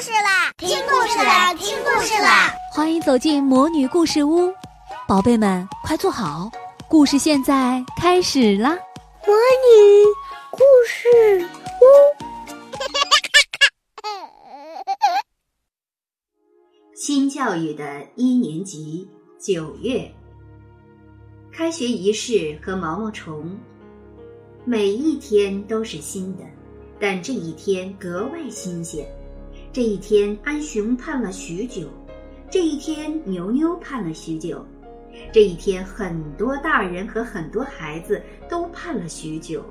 事啦！听故事啦！听故事啦！欢迎走进魔女故事屋，宝贝们快坐好，故事现在开始啦！魔女故事屋，新教育的一年级九月，开学仪式和毛毛虫，每一天都是新的。但这一天格外新鲜，这一天安雄盼了许久，这一天牛牛盼了许久，这一天很多大人和很多孩子都盼了许久，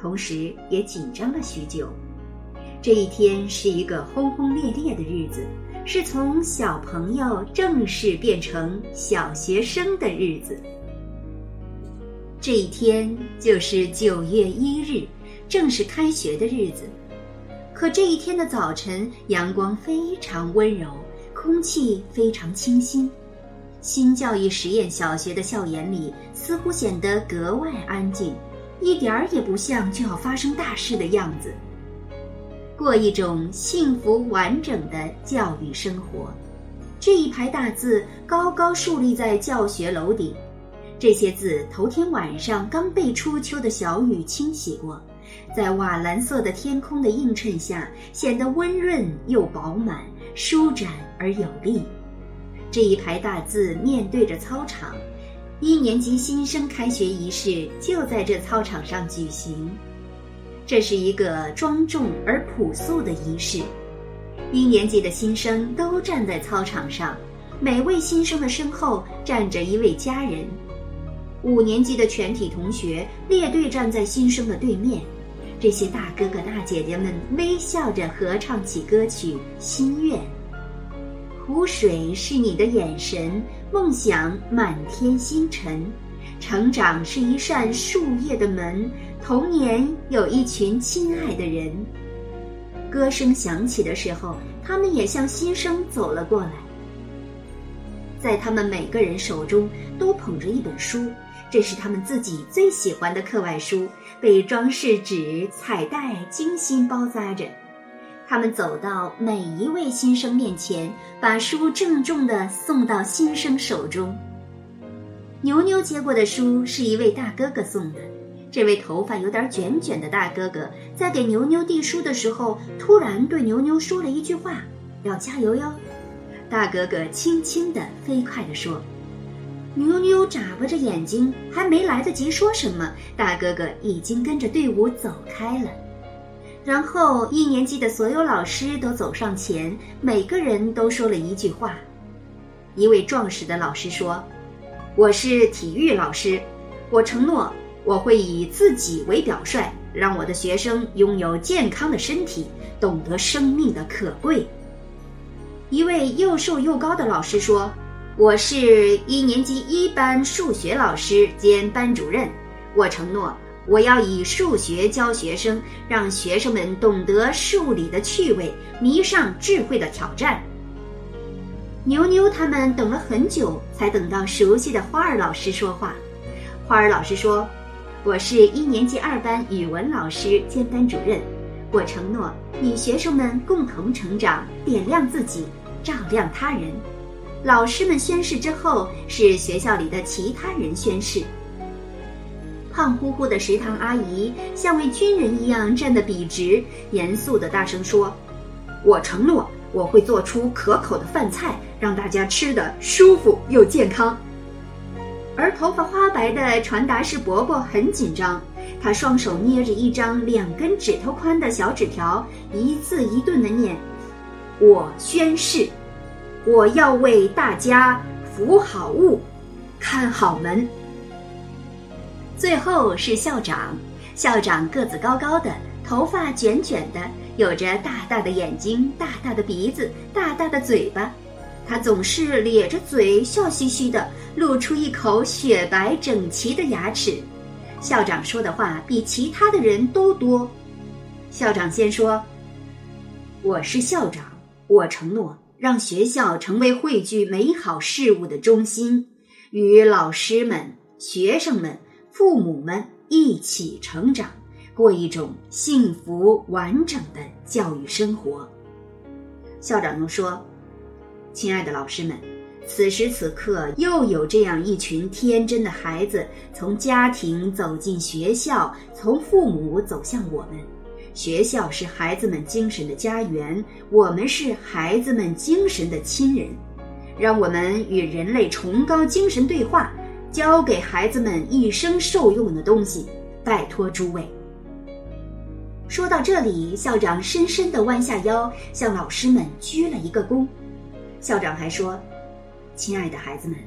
同时也紧张了许久。这一天是一个轰轰烈烈的日子，是从小朋友正式变成小学生的日子。这一天就是九月一日。正式开学的日子，可这一天的早晨，阳光非常温柔，空气非常清新。新教育实验小学的校园里似乎显得格外安静，一点儿也不像就要发生大事的样子。过一种幸福完整的教育生活。这一排大字高高竖立在教学楼顶，这些字头天晚上刚被初秋的小雨清洗过。在瓦蓝色的天空的映衬下，显得温润又饱满、舒展而有力。这一排大字面对着操场，一年级新生开学仪式就在这操场上举行。这是一个庄重而朴素的仪式。一年级的新生都站在操场上，每位新生的身后站着一位家人。五年级的全体同学列队站在新生的对面。这些大哥哥大姐姐们微笑着合唱起歌曲《心愿》。湖水是你的眼神，梦想满天星辰。成长是一扇树叶的门，童年有一群亲爱的人。歌声响起的时候，他们也向新生走了过来。在他们每个人手中都捧着一本书。这是他们自己最喜欢的课外书，被装饰纸、彩带精心包扎着。他们走到每一位新生面前，把书郑重地送到新生手中。牛牛接过的书是一位大哥哥送的。这位头发有点卷卷的大哥哥在给牛牛递书的时候，突然对牛牛说了一句话：“要加油哟！”大哥哥轻轻地、飞快地说。妞妞眨巴着眼睛，还没来得及说什么，大哥哥已经跟着队伍走开了。然后，一年级的所有老师都走上前，每个人都说了一句话。一位壮实的老师说：“我是体育老师，我承诺我会以自己为表率，让我的学生拥有健康的身体，懂得生命的可贵。”一位又瘦又高的老师说。我是一年级一班数学老师兼班主任，我承诺我要以数学教学生，让学生们懂得数理的趣味，迷上智慧的挑战。牛牛他们等了很久，才等到熟悉的花儿老师说话。花儿老师说：“我是一年级二班语文老师兼班主任，我承诺与学生们共同成长，点亮自己，照亮他人。”老师们宣誓之后，是学校里的其他人宣誓。胖乎乎的食堂阿姨像位军人一样站得笔直，严肃地大声说：“我承诺，我会做出可口的饭菜，让大家吃得舒服又健康。”而头发花白的传达室伯伯很紧张，他双手捏着一张两根指头宽的小纸条，一字一顿地念：“我宣誓。”我要为大家扶好物，看好门。最后是校长，校长个子高高的，头发卷卷的，有着大大的眼睛、大大的鼻子、大大的嘴巴。他总是咧着嘴，笑嘻嘻的，露出一口雪白整齐的牙齿。校长说的话比其他的人都多。校长先说：“我是校长，我承诺。”让学校成为汇聚美好事物的中心，与老师们、学生们、父母们一起成长，过一种幸福完整的教育生活。校长又说：“亲爱的老师们，此时此刻又有这样一群天真的孩子从家庭走进学校，从父母走向我们。学校是孩子们精神的家园，我们是孩子们精神的亲人。让我们与人类崇高精神对话，教给孩子们一生受用的东西。拜托诸位。”说到这里，校长深深地弯下腰，向老师们鞠了一个躬。校长还说：“亲爱的孩子们，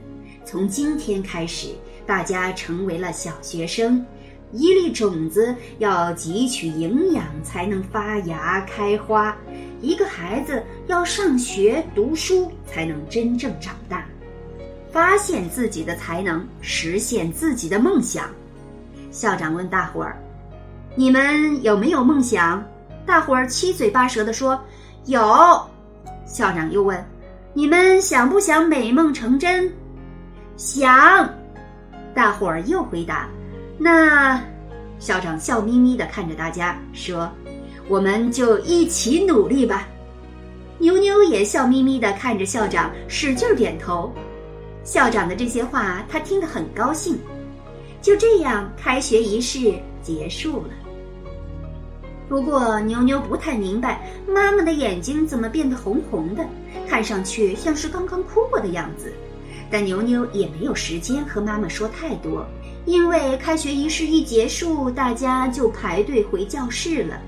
从今天开始，大家成为了小学生。一粒种子要汲取营养才能发芽开花，一个孩子要上学读书才能真正长大，发现自己的才能，实现自己的梦想。”校长问大伙儿。你们有没有梦想？大伙儿七嘴八舌地说：“有。”校长又问：“你们想不想美梦成真？”“想。”大伙儿又回答：“那……”校长笑眯眯地看着大家说：“我们就一起努力吧。”牛牛也笑眯眯地看着校长，使劲点头。校长的这些话，他听得很高兴。就这样，开学仪式结束了。不过牛牛不太明白，妈妈的眼睛怎么变得红红的，看上去像是刚刚哭过的样子。但牛牛也没有时间和妈妈说太多，因为开学仪式一结束，大家就排队回教室了。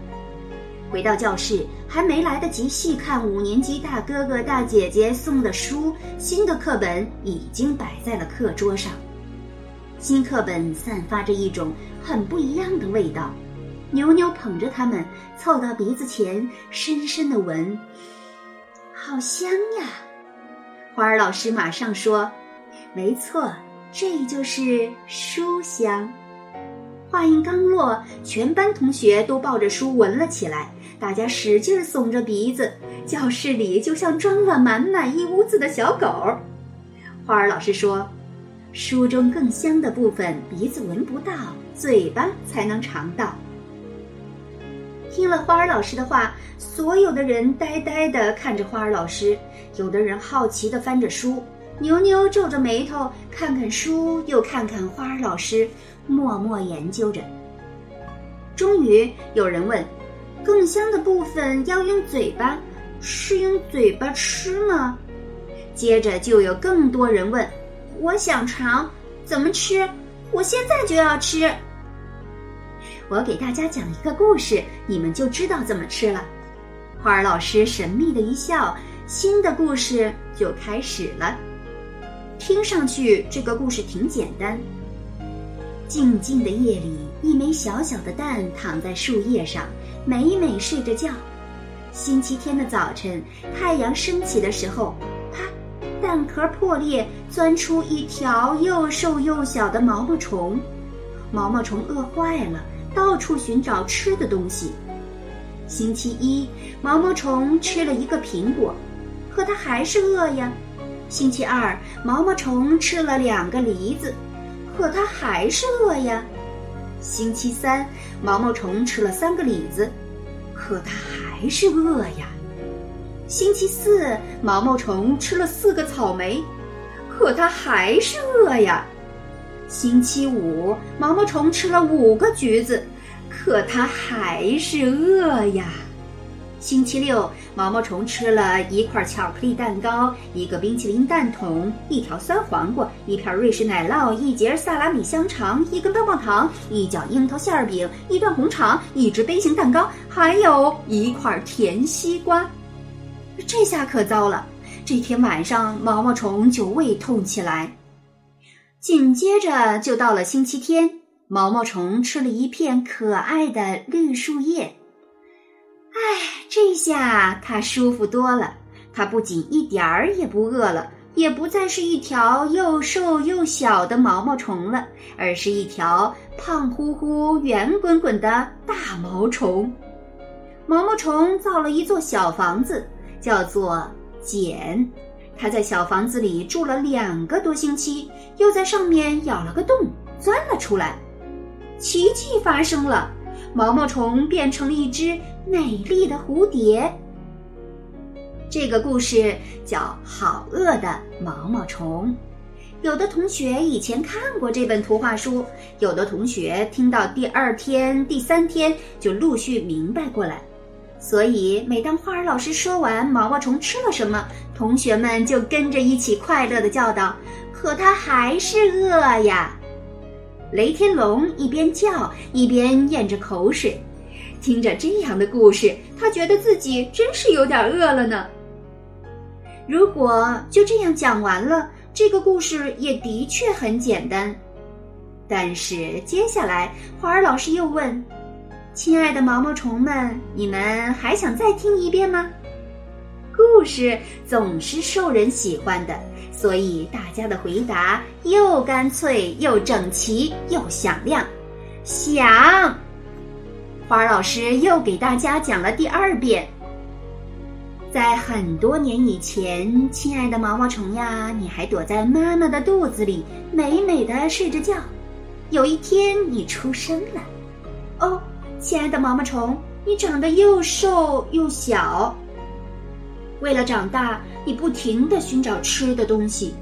回到教室，还没来得及细看五年级大哥哥大姐姐送的书，新的课本已经摆在了课桌上。新课本散发着一种很不一样的味道。牛牛捧着它们，凑到鼻子前，深深的闻，好香呀！花儿老师马上说：“没错，这就是书香。”话音刚落，全班同学都抱着书闻了起来，大家使劲耸着鼻子，教室里就像装了满满一屋子的小狗。花儿老师说：“书中更香的部分，鼻子闻不到，嘴巴才能尝到。”听了花儿老师的话，所有的人呆呆地看着花儿老师，有的人好奇地翻着书，牛牛皱着眉头看看书，又看看花儿老师，默默研究着。终于有人问：“更香的部分要用嘴巴，是用嘴巴吃吗？”接着就有更多人问：“我想尝，怎么吃？我现在就要吃。”我给大家讲一个故事，你们就知道怎么吃了。花儿老师神秘的一笑，新的故事就开始了。听上去这个故事挺简单。静静的夜里，一枚小小的蛋躺在树叶上，美美睡着觉。星期天的早晨，太阳升起的时候，啪，蛋壳破裂，钻出一条又瘦又小的毛毛虫。毛毛虫饿坏了。到处寻找吃的东西。星期一，毛毛虫吃了一个苹果，可它还是饿呀。星期二，毛毛虫吃了两个梨子，可它还是饿呀。星期三，毛毛虫吃了三个李子，可它还是饿呀。星期四，毛毛虫吃了四个草莓，可它还是饿呀。星期五，毛毛虫吃了五个橘子，可它还是饿呀。星期六，毛毛虫吃了一块巧克力蛋糕，一个冰淇淋蛋筒，一条酸黄瓜，一片瑞士奶酪，一节萨拉米香肠，一根棒棒糖，一角樱桃馅饼，一段红肠，一只杯形蛋糕，还有一块甜西瓜。这下可糟了，这天晚上毛毛虫就胃痛起来。紧接着就到了星期天，毛毛虫吃了一片可爱的绿树叶。哎，这下它舒服多了。它不仅一点儿也不饿了，也不再是一条又瘦又小的毛毛虫了，而是一条胖乎乎、圆滚滚的大毛虫。毛毛虫造了一座小房子，叫做茧。他在小房子里住了两个多星期，又在上面咬了个洞，钻了出来。奇迹发生了，毛毛虫变成了一只美丽的蝴蝶。这个故事叫《好饿的毛毛虫》。有的同学以前看过这本图画书，有的同学听到第二天、第三天就陆续明白过来。所以，每当花儿老师说完毛毛虫吃了什么，同学们就跟着一起快乐的叫道：“可它还是饿呀！”雷天龙一边叫一边咽着口水，听着这样的故事，他觉得自己真是有点饿了呢。如果就这样讲完了。这个故事也的确很简单，但是接下来花儿老师又问：“亲爱的毛毛虫们，你们还想再听一遍吗？”故事总是受人喜欢的，所以大家的回答又干脆又整齐又响亮。想，花儿老师又给大家讲了第二遍。在很多年以前，亲爱的毛毛虫呀，你还躲在妈妈的肚子里，美美的睡着觉。有一天，你出生了。哦，亲爱的毛毛虫，你长得又瘦又小。为了长大，你不停的寻找吃的东西。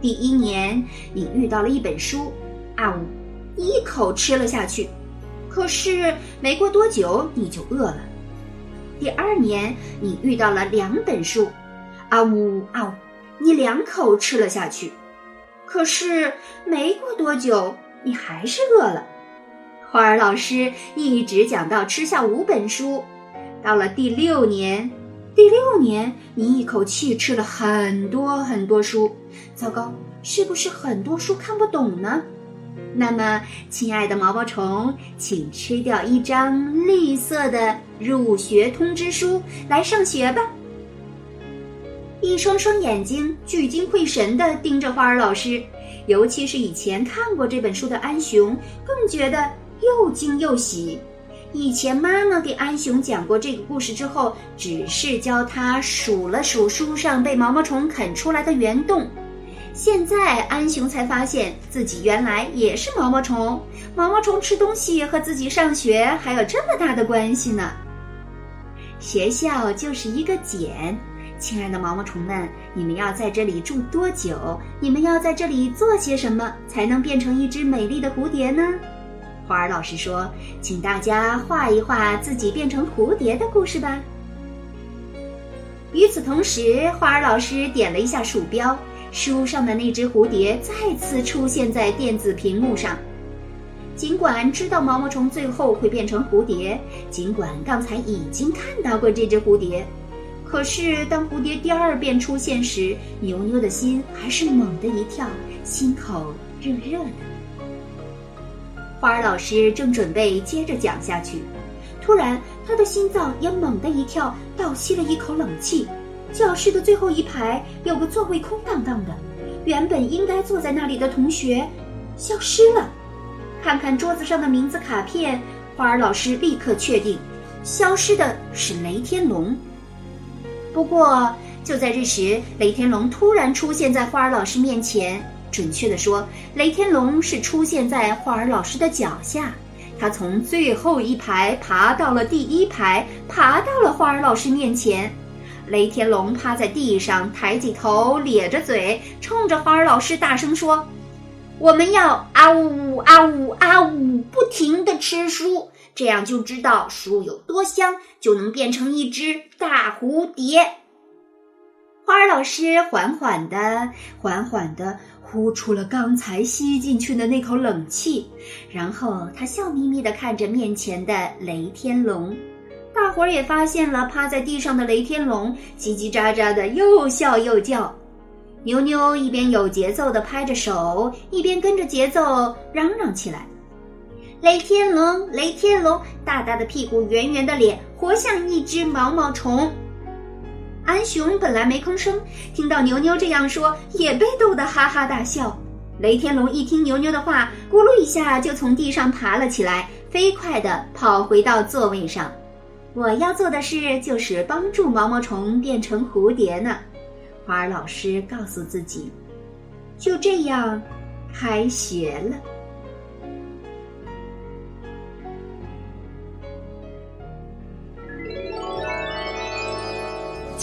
第一年，你遇到了一本书，啊呜，一口吃了下去。可是没过多久，你就饿了。第二年，你遇到了两本书，啊呜啊呜，你两口吃了下去。可是没过多久，你还是饿了。花儿老师一直讲到吃下五本书。到了第六年，第六年你一口气吃了很多很多书。糟糕，是不是很多书看不懂呢？那么，亲爱的毛毛虫，请吃掉一张绿色的入学通知书，来上学吧。一双双眼睛聚精会神地盯着花儿老师，尤其是以前看过这本书的安雄，更觉得又惊又喜。以前妈妈给安雄讲过这个故事之后，只是教他数了数书上被毛毛虫啃出来的圆洞。现在安雄才发现自己原来也是毛毛虫，毛毛虫吃东西和自己上学还有这么大的关系呢。学校就是一个茧，亲爱的毛毛虫们，你们要在这里住多久？你们要在这里做些什么才能变成一只美丽的蝴蝶呢？花儿老师说，请大家画一画自己变成蝴蝶的故事吧。与此同时，花儿老师点了一下鼠标。书上的那只蝴蝶再次出现在电子屏幕上。尽管知道毛毛虫最后会变成蝴蝶，尽管刚才已经看到过这只蝴蝶，可是当蝴蝶第二遍出现时，牛牛的心还是猛地一跳，心口热热的。花儿老师正准备接着讲下去，突然他的心脏也猛地一跳，倒吸了一口冷气。教室的最后一排有个座位空荡荡的，原本应该坐在那里的同学消失了。看看桌子上的名字卡片，花儿老师立刻确定，消失的是雷天龙。不过就在这时，雷天龙突然出现在花儿老师面前。准确的说，雷天龙是出现在花儿老师的脚下。他从最后一排爬到了第一排，爬到了花儿老师面前。雷天龙趴在地上，抬起头，咧着嘴，冲着花儿老师大声说：“我们要啊呜啊呜啊呜，不停的吃书，这样就知道书有多香，就能变成一只大蝴蝶。”花儿老师缓缓的、缓缓的呼出了刚才吸进去的那口冷气，然后他笑眯眯的看着面前的雷天龙。大伙儿也发现了趴在地上的雷天龙，叽叽喳喳的又笑又叫。牛牛一边有节奏的拍着手，一边跟着节奏嚷嚷起来：“雷天龙，雷天龙，大大的屁股，圆圆的脸，活像一只毛毛虫。”安雄本来没吭声，听到牛牛这样说，也被逗得哈哈大笑。雷天龙一听牛牛的话，咕噜一下就从地上爬了起来，飞快地跑回到座位上。我要做的事就是帮助毛毛虫变成蝴蝶呢，花儿老师告诉自己。就这样，开学了。